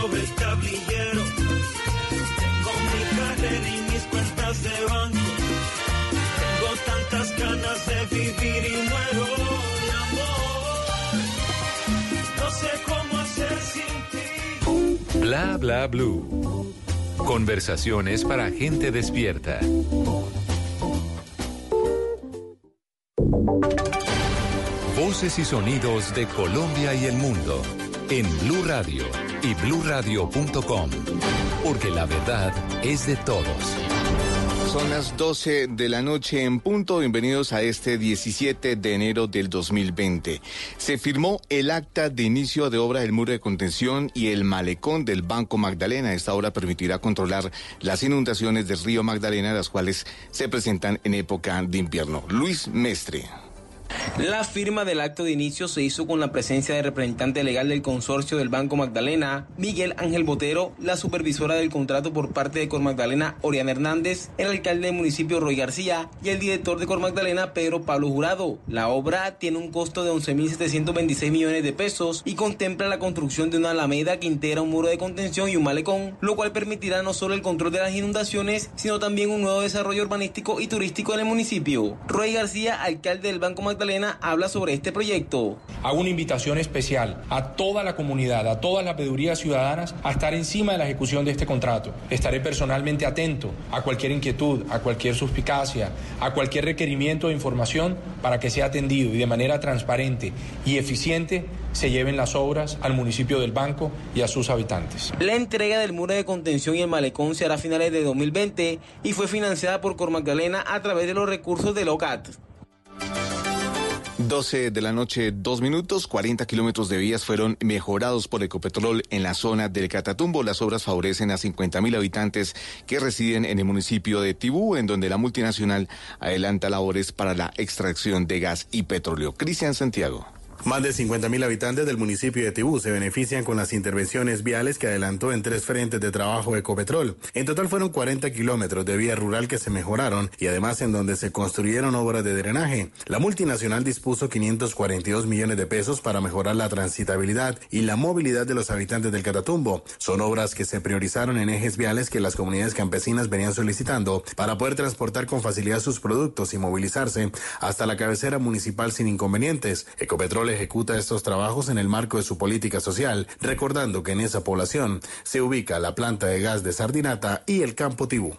Sobre el tablillero. Tengo mi carrera y mis cuentas de banco. Tengo tantas ganas de vivir y muero de amor. No sé cómo hacer sin ti. Bla bla blue. Conversaciones para gente despierta. Voces y sonidos de Colombia y el mundo en Blue Radio y bluradio.com, porque la verdad es de todos. Son las 12 de la noche en punto. Bienvenidos a este 17 de enero del 2020. Se firmó el acta de inicio de obra del muro de contención y el malecón del Banco Magdalena. Esta obra permitirá controlar las inundaciones del río Magdalena, las cuales se presentan en época de invierno. Luis Mestre. La firma del acto de inicio se hizo con la presencia del representante legal del consorcio del Banco Magdalena, Miguel Ángel Botero, la supervisora del contrato por parte de Cor Magdalena, Oriana Hernández, el alcalde del municipio, Roy García, y el director de Cor Magdalena, Pedro Pablo Jurado. La obra tiene un costo de 11.726 millones de pesos y contempla la construcción de una alameda que integra un muro de contención y un malecón, lo cual permitirá no solo el control de las inundaciones, sino también un nuevo desarrollo urbanístico y turístico en el municipio. Roy García, alcalde del Banco Magdalena, Magdalena habla sobre este proyecto. Hago una invitación especial a toda la comunidad, a todas las veedurías ciudadanas, a estar encima de la ejecución de este contrato. Estaré personalmente atento a cualquier inquietud, a cualquier suspicacia, a cualquier requerimiento de información para que sea atendido y de manera transparente y eficiente se lleven las obras al municipio del Banco y a sus habitantes. La entrega del muro de contención y el malecón se hará a finales de 2020 y fue financiada por Cor Magdalena a través de los recursos del OCAT. 12 de la noche, dos minutos, 40 kilómetros de vías fueron mejorados por Ecopetrol en la zona del Catatumbo. Las obras favorecen a 50 mil habitantes que residen en el municipio de Tibú, en donde la multinacional adelanta labores para la extracción de gas y petróleo. Cristian Santiago. Más de 50.000 habitantes del municipio de Tibú se benefician con las intervenciones viales que adelantó en tres frentes de trabajo Ecopetrol. En total fueron 40 kilómetros de vía rural que se mejoraron y además en donde se construyeron obras de drenaje. La multinacional dispuso 542 millones de pesos para mejorar la transitabilidad y la movilidad de los habitantes del Catatumbo. Son obras que se priorizaron en ejes viales que las comunidades campesinas venían solicitando para poder transportar con facilidad sus productos y movilizarse hasta la cabecera municipal sin inconvenientes. Ecopetrol ejecuta estos trabajos en el marco de su política social, recordando que en esa población se ubica la planta de gas de Sardinata y el campo Tibú.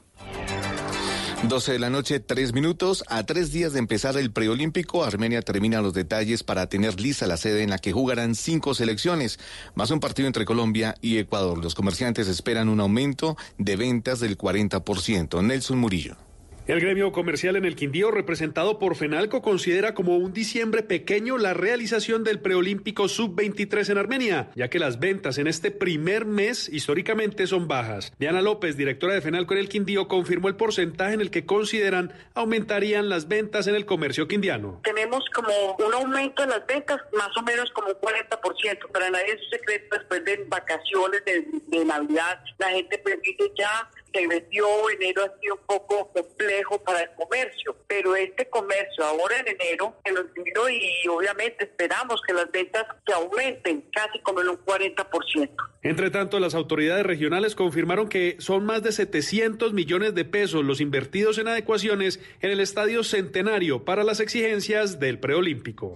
12 de la noche, tres minutos. A tres días de empezar el preolímpico, Armenia termina los detalles para tener lista la sede en la que jugarán cinco selecciones, más un partido entre Colombia y Ecuador. Los comerciantes esperan un aumento de ventas del 40%. Nelson Murillo. El gremio comercial en el Quindío, representado por Fenalco, considera como un diciembre pequeño la realización del preolímpico sub-23 en Armenia, ya que las ventas en este primer mes históricamente son bajas. Diana López, directora de Fenalco en el Quindío, confirmó el porcentaje en el que consideran aumentarían las ventas en el comercio quindiano. Tenemos como un aumento en las ventas, más o menos como un 40%, para nadie es secreto después de vacaciones de, de Navidad, la gente pues dice ya se vendió, enero ha sido un poco complejo para el comercio, pero este comercio ahora en enero se nos vino y obviamente esperamos que las ventas se aumenten casi como en un 40%. Entre tanto, las autoridades regionales confirmaron que son más de 700 millones de pesos los invertidos en adecuaciones en el Estadio Centenario para las exigencias del preolímpico.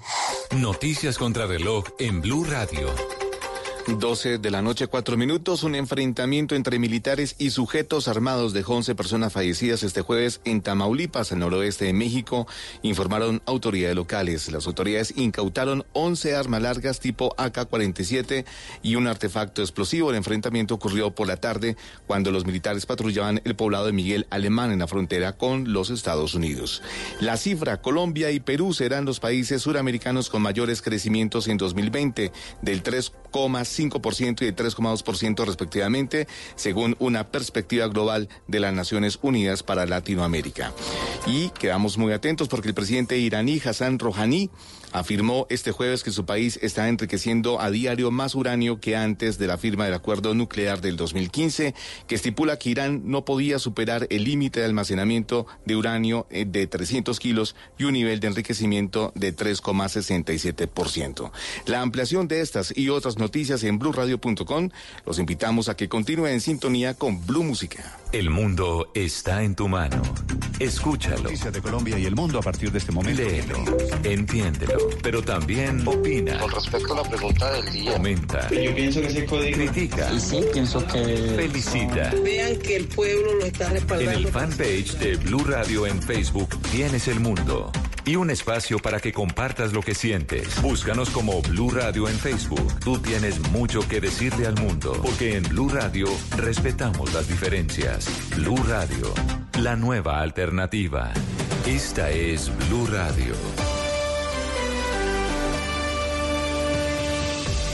Noticias contra reloj en Blue Radio. 12 de la noche, cuatro minutos. Un enfrentamiento entre militares y sujetos armados dejó 11 personas fallecidas este jueves en Tamaulipas, al noroeste de México, informaron autoridades locales. Las autoridades incautaron 11 armas largas tipo AK-47 y un artefacto explosivo. El enfrentamiento ocurrió por la tarde cuando los militares patrullaban el poblado de Miguel Alemán en la frontera con los Estados Unidos. La cifra, Colombia y Perú serán los países suramericanos con mayores crecimientos en 2020, del 3,5 5% y de 3,2% respectivamente, según una perspectiva global de las Naciones Unidas para Latinoamérica. Y quedamos muy atentos porque el presidente iraní Hassan Rouhani afirmó este jueves que su país está enriqueciendo a diario más uranio que antes de la firma del acuerdo nuclear del 2015, que estipula que Irán no podía superar el límite de almacenamiento de uranio eh, de 300 kilos y un nivel de enriquecimiento de 3,67%. La ampliación de estas y otras noticias en blurradio.com los invitamos a que continúen en sintonía con Blue Música. El mundo está en tu mano. Escúchalo. Noticias de Colombia y el mundo a partir de este momento. Léelo, entiéndelo, pero también opina. Con respecto a la pregunta del día. Comenta. Yo pienso que ese código. Critica. Y sí, pienso que... Felicita. Vean que el pueblo lo está En respaldando. el fanpage de Blue Radio en Facebook tienes el mundo. Y un espacio para que compartas lo que sientes. Búscanos como Blue Radio en Facebook. Tú tienes mucho que decirle al mundo. Porque en Blue Radio respetamos las diferencias. Blue Radio, la nueva alternativa. Esta es Blue Radio.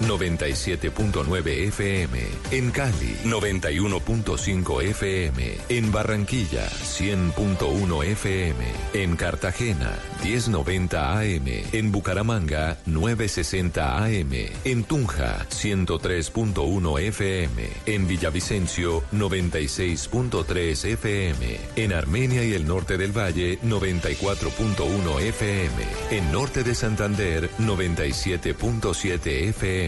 97.9 FM. En Cali, 91.5 FM. En Barranquilla, 100.1 FM. En Cartagena, 1090 AM. En Bucaramanga, 960 AM. En Tunja, 103.1 FM. En Villavicencio, 96.3 FM. En Armenia y el norte del Valle, 94.1 FM. En norte de Santander, 97.7 FM.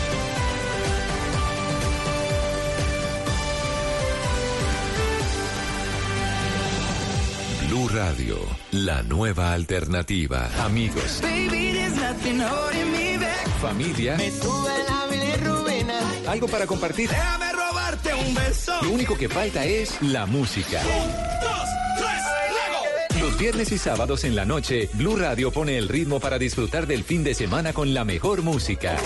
Blue Radio, la nueva alternativa. Amigos, familia, algo para compartir. Déjame robarte un beso. Lo único que falta es la música. Dos, tres, luego. Los viernes y sábados en la noche, Blue Radio pone el ritmo para disfrutar del fin de semana con la mejor música.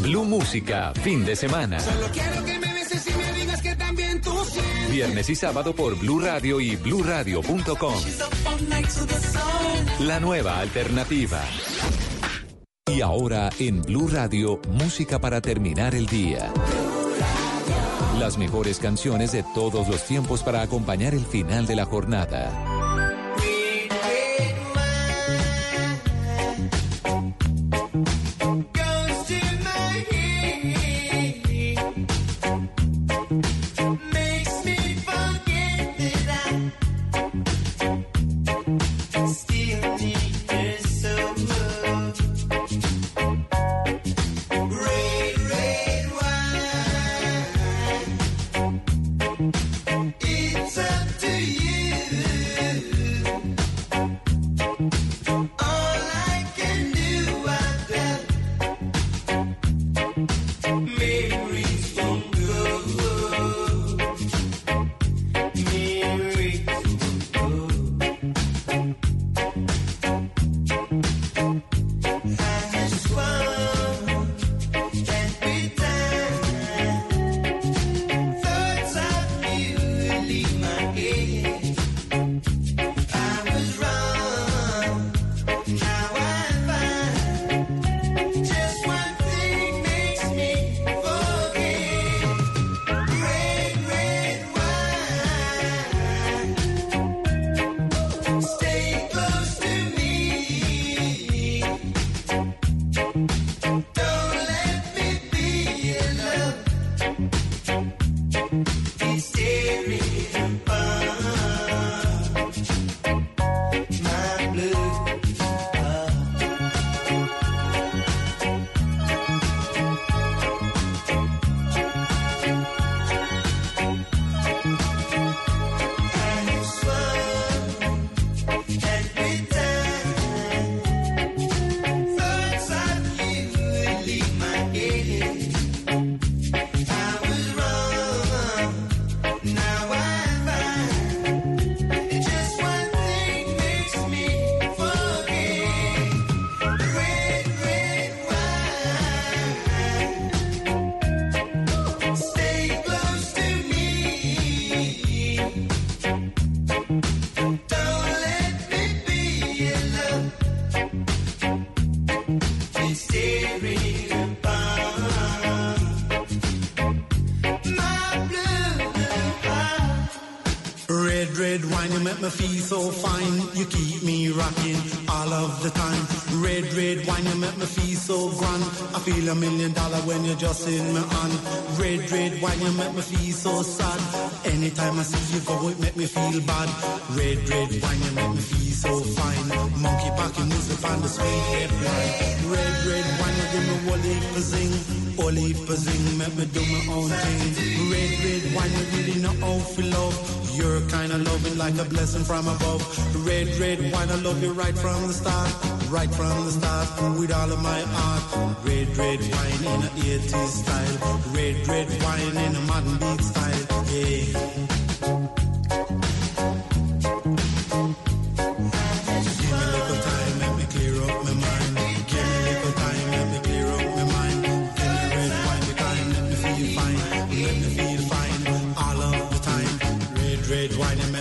Blue Música, fin de semana. Quiero que Viernes y sábado por Blue Radio y bluradio.com. La nueva alternativa. Y ahora en Blue Radio, música para terminar el día. Las mejores canciones de todos los tiempos para acompañar el final de la jornada. Feel a million dollar when you're just in my hand. Red, red wine, you make me feel so sad. Anytime I see you go, it make me feel bad. Red, red wine, you make me feel so fine. Monkey packing music on the sweet hip line. Red, red wine, you give me wally zing, wally zing, make me do my own thing. Red, red wine, you really know how to love. You're kind of loving like a blessing from above. Red, red wine, I love you right from the start. Right from the start, with all of my heart. Red, red wine in a 80s style. Red, red wine in a modern beat style. Yeah.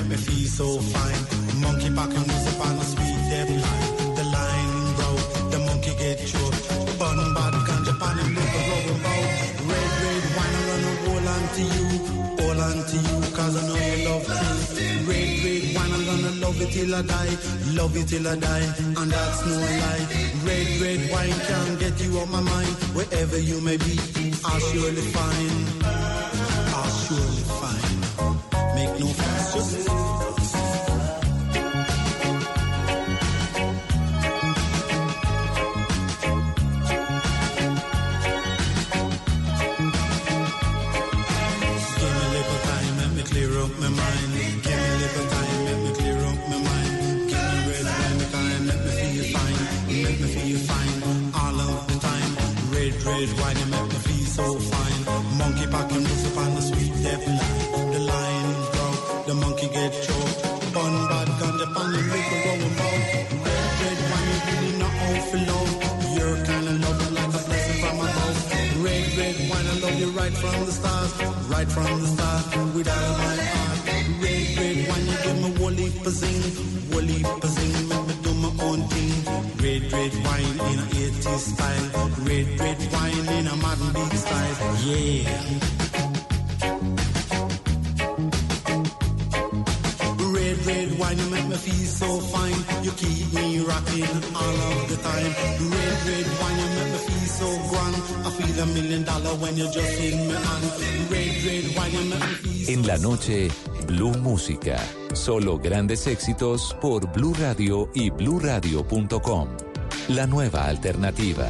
Me feel so fine. Monkey back and music on the sweet dead line. The line broke, the monkey get choked. Bun bad ganja pan and liquor rubber bow. Red, red wine, I run a hold on to you. Hold on to you, cause I know you love me. Red, red wine, I'm gonna love it till I die. Love it till I die, and that's no lie. Red, red wine can't get you on my mind. Wherever you may be, I'll surely find. I'll surely. Make no fuss, just Give me a little time, let me clear up my mind. Give me a little time, let me clear up my mind. Give me red wine, time, let me feel fine. Let me feel fine all of the time. Red, red wine, you make me feel so fine. Monkey packing right from the start. Right from the start, all of my heart. Red, red wine, you give me woolly zing, woolly zing, make me do my own thing. Red, red wine in a 80s style. Red, red wine in a modern beat style. Yeah. Feel so fine. You keep me rocking all of the time. Red, red wine, you make me feel so grand. I feel a million dollar when you're just in my hand. Red, red wine, you make me feel En la noche, Blue Música. Solo grandes éxitos por Blue Radio y bluradio.com. La nueva alternativa.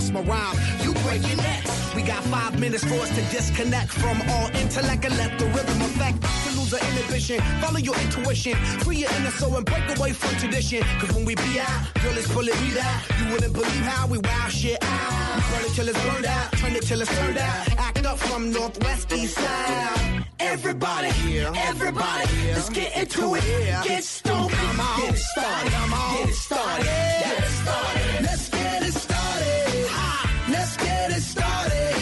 So when I bust my rhyme, you break your neck. We got five minutes for us to disconnect from all intellect and let the rhythm affect. To lose our inhibition, follow your intuition, free your inner soul and break away from tradition. Cause when we be out, girl, it's full of we out. You wouldn't believe how we wow shit out. We burn it till it's burned out, turn it till it's turned out. Act up from Northwest East Side. Everybody, here, everybody, let's get into it. Get stoked, get it started, get it started, get it started. Let's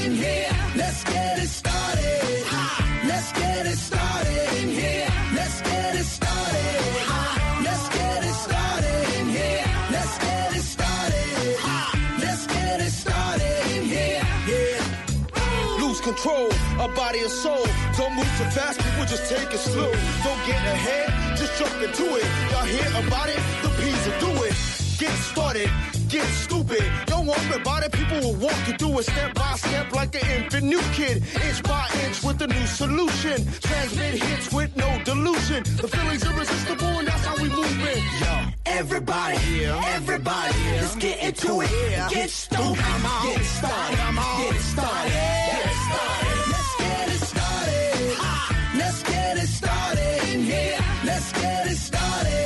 in here. Let's get it started. Ha! Let's get it started in here. Let's get it started. Ha! Let's get it started in here. Let's get it started. Ha! Let's get it started in here. Yeah. Lose control of body and soul. Don't move too fast, people just take it slow. Don't get ahead, just jump into it. Y'all hear about it? The P's will do it. Get started, get stupid. Don't worry about it, people will walk you through it step by step like an infant new kid. Inch by inch with a new solution. Transmit hits with no delusion. The feeling's irresistible and that's how we move it. Yo. Everybody, everybody, let's get into it. Get stoked, get it started, get it started, get started. Let's get it started. Let's get it started in here. Let's get it started.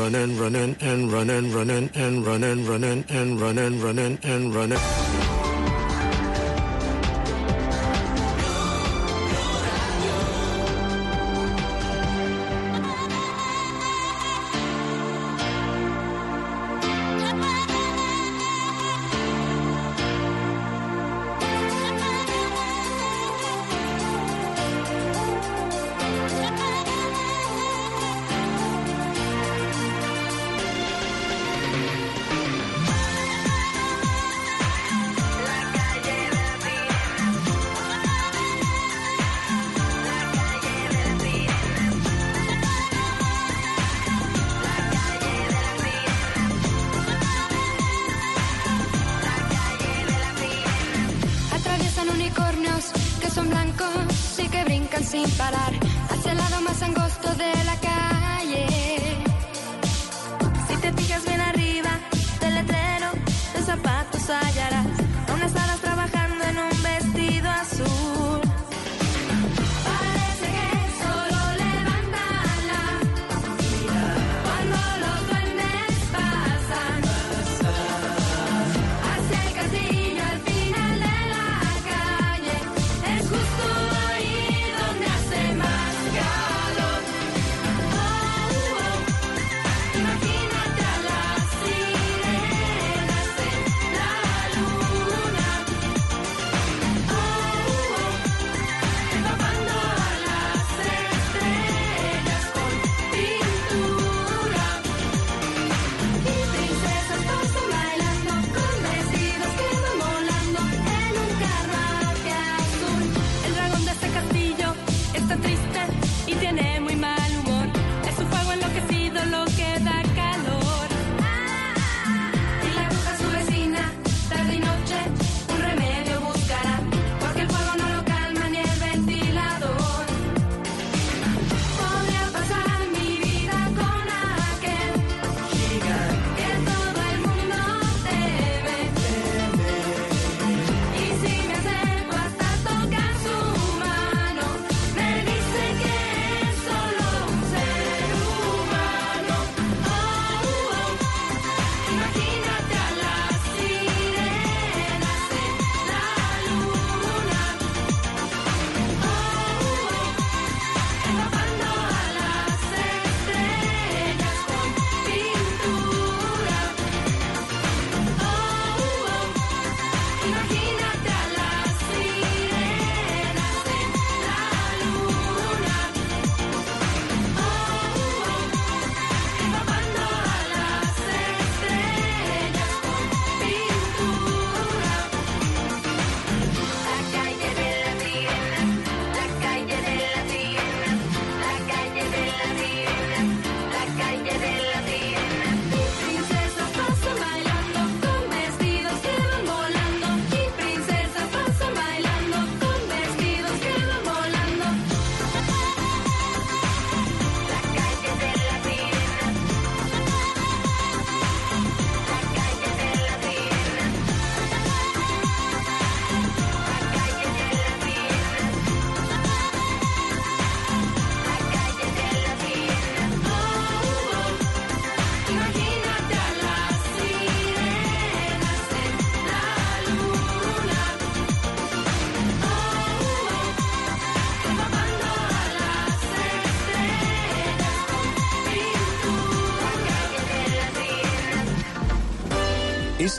running, running, and running, running, and running, running, and running, running, and running.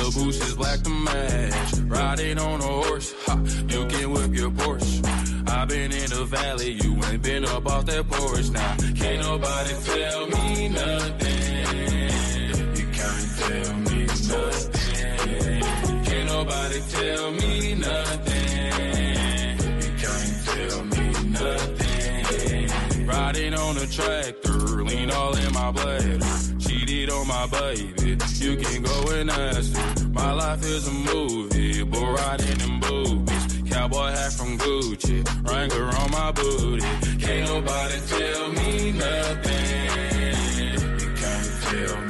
Black, got is black to match. Riding on a horse, ha, you can whip your Porsche. I've been in the valley, you ain't been up off that porch now. Can't nobody tell me nothing. You can't tell me nothing. Can't nobody tell me nothing. You can't tell me nothing. Riding on a tractor, lean all in my bladder. Cheated on my baby, you can go and ask her. My life is a movie, but riding in boobies. Cowboy hat from Gucci, Wrangler on my booty. Can't nobody tell me nothing. You can't tell me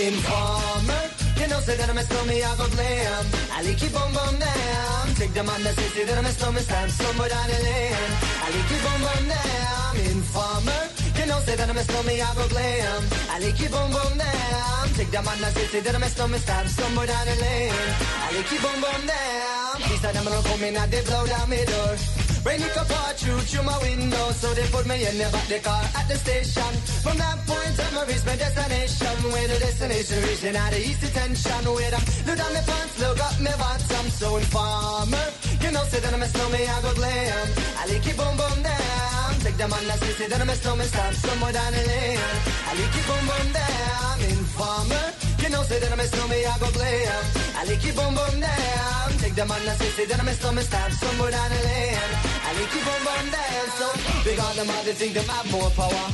Informer, you know, say that I'm a stormy, I go blam. I like keep on bum down. Take the man that say, say that I'm a stormy, stamp somewhere down the lane. I like keep on bum down. Informer, you know, say that I'm a stormy, I go glam. I like keep on bum down. Take the man that say, say that I'm a stormy, stamp somewhere down the lane. I like keep on bum down. These are them gonna come in and they blow down my door. Rain it apart through through my window, so they put me in the back the car at the station. From that point on, I reached my destination. Where the destination reaching out the east detention. Where I look down my pants, look up my bottom, so informer. You know, say that I'm a snowman, I go glam. I like it boom boom down. Take the man that say, say that I'm a snowman, stop somewhere down the lane. I like it boom boom down. Informer. You know, say that I'm a snowman, I go glam. I like it boom boom down. Take the man that say, say that I'm a snowman, stop somewhere down the lane. I like it boom boom down. So, because them all they think them have more power.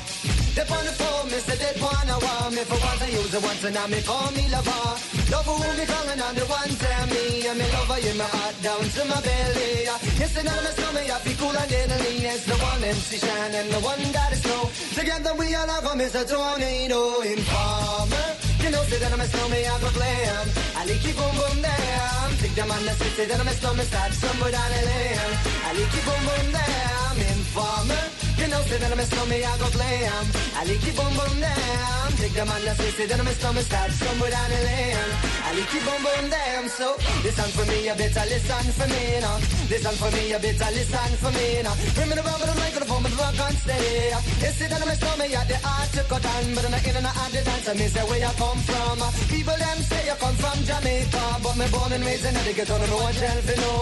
They on the phone, me say they wanna want me for once I use it once and now me call me lover. Love who me calling on the one tell me. I'm me lover in my heart down to my belly. Yes, and I'm a stomach, I feel cool and deadly. It's the one MC Shine and the one that is slow. Together we all are come as a tornado informer. You know, say that I'm a snowman, go glam. I like it boom boom down. Take the man that say, say that I'm a snowman, start somewhere down the lane. I like it boom boom down. Informer. You know, say that I'm a snowman, I go glam. I like it boom boom down. Take the man that say, say that I'm a snowman, start somewhere down the lane. I like it boom boom down. So, listen for me, you better listen for me now. Listen for me, you better listen for me now. Bring me the rubber, the microphone, but the rock on steady. You say that I'm a snowman, yeah, the art to cut on, but I'm not in and out the dance, mean, say where you come from. People them say you come from Jamaica, me born and raised in Connecticut, on no one tell for no.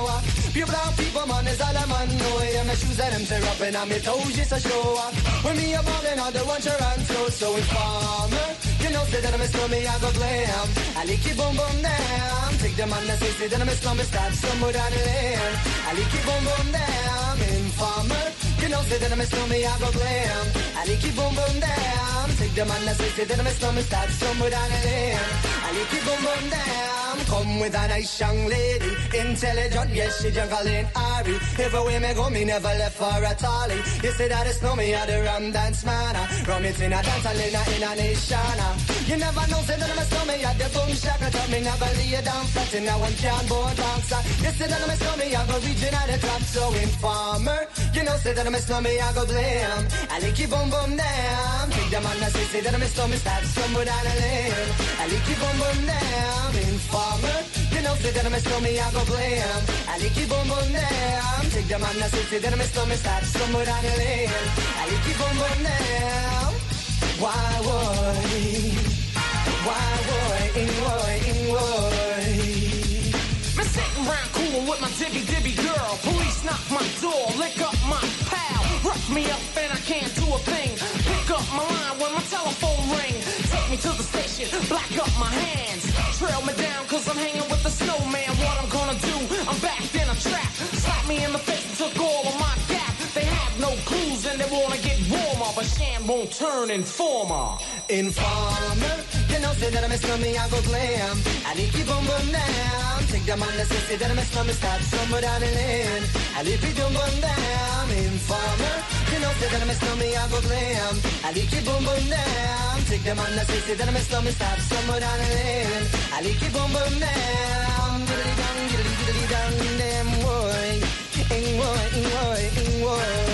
Pure brown people, man, is all I'm on. No, yeah, my shoes and them tear up, and on me toes just a show. Up. When me a ballin' on the one Toronto, so informer. You know, say that I'm a snowman, I go glam. I like it boom boom down. Take the man that say, say that I'm a snowman, start somewhere down the lane. I like it boom boom down. Informer. You know, say that I'm a snowman, I go glam. I like it boom boom down. Take the man that say, say that I'm a snowman, start somewhere down the lane. I like it boom boom down. Come with a nice young lady, intelligent, yes, she juggling Ari. Everywhere me go, me never left for a tally. You say that it's no me, I the rum dance man. Rum it in a dance, I in a, in a nation. Uh. You never know, say that I'm a snowman, I the boom shaka. Tell me never lay you down flat in a one can board. You say that I'm a snowman, I go region at the top, so informer. You know, say that I'm a snowman, I go glam. I like it boom boom down. Take the man that say, say that I'm a snowman, start somewhere down the lane. I like it boom boom down. Informer. You know, say that I'm a snowman, I go glam. I like it boom boom down. Take the man that say, say that I'm a snowman, start somewhere down the lane. I like it boom boom down. Why would? With my dibby dibby girl. Police knock my door, lick up my pal. Rough me up and I can't do a thing. Pick up my line when my telephone ring. Take me to the station, black up my hands. won't turn informer. Informer, They know, say that I miss me, I go glam. I need keep on burn down. Take them on, that say that I miss me, stop somewhere down the lane. I leave it on burn down. Informer, They know, say that I miss me, I go glam. I need keep on burn down. Take them on, that say that I miss me, stop somewhere down the lane. I need keep on burn down. Diddly dong, diddly diddly dong, damn boy. Ing boy, ing boy, ing boy.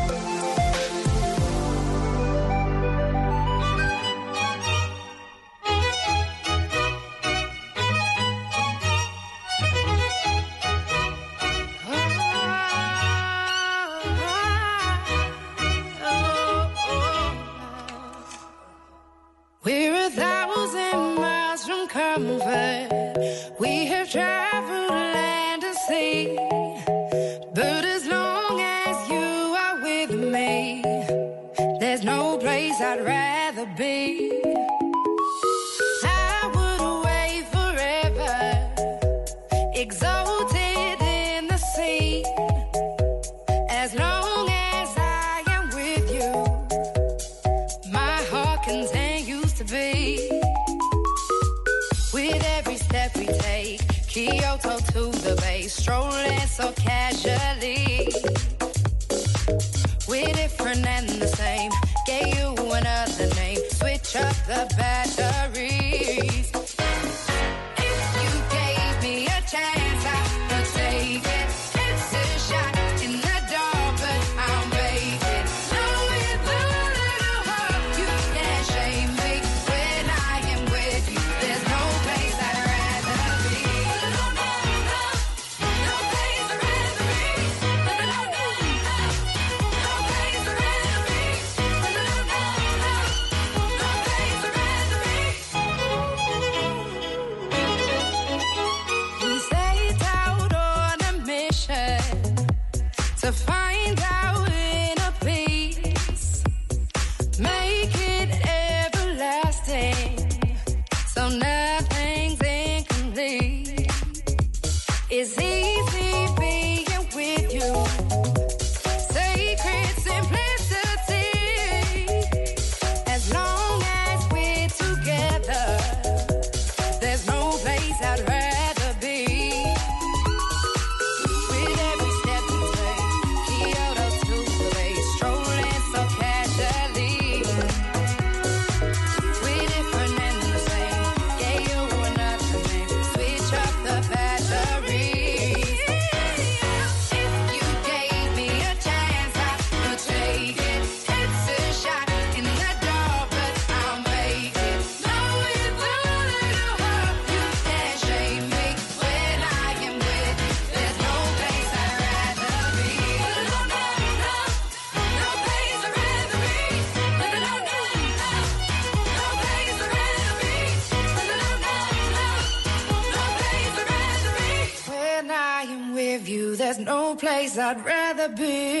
rather be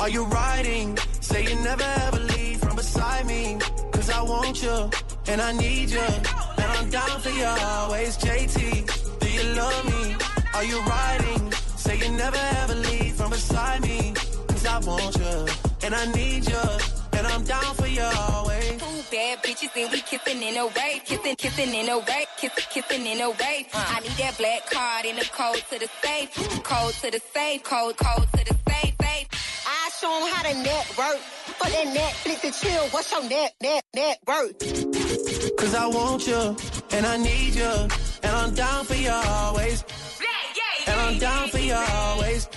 Are you riding? Say you never ever leave from beside me. Cause I want you, and I need you. And I'm down for you always, JT. Do you love me? Are you riding? Say you never ever leave from beside me. Cause I want you, and I need you. And I'm down for you always. Two bad bitches and we kissing in a way. kissing, kissing in a way. kissing, kissing in a wave. I need that black card in the code to the safe, code to the safe, code, code to the safe, show 'em how to network. For that Netflix and chill, what's your net, net, net worth? Cause I want you, and I need you. And I'm down for you always. And I'm down for you always.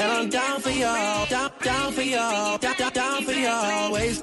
And I'm down for you, down, down for you, down, down, down for you always.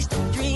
nice to dream.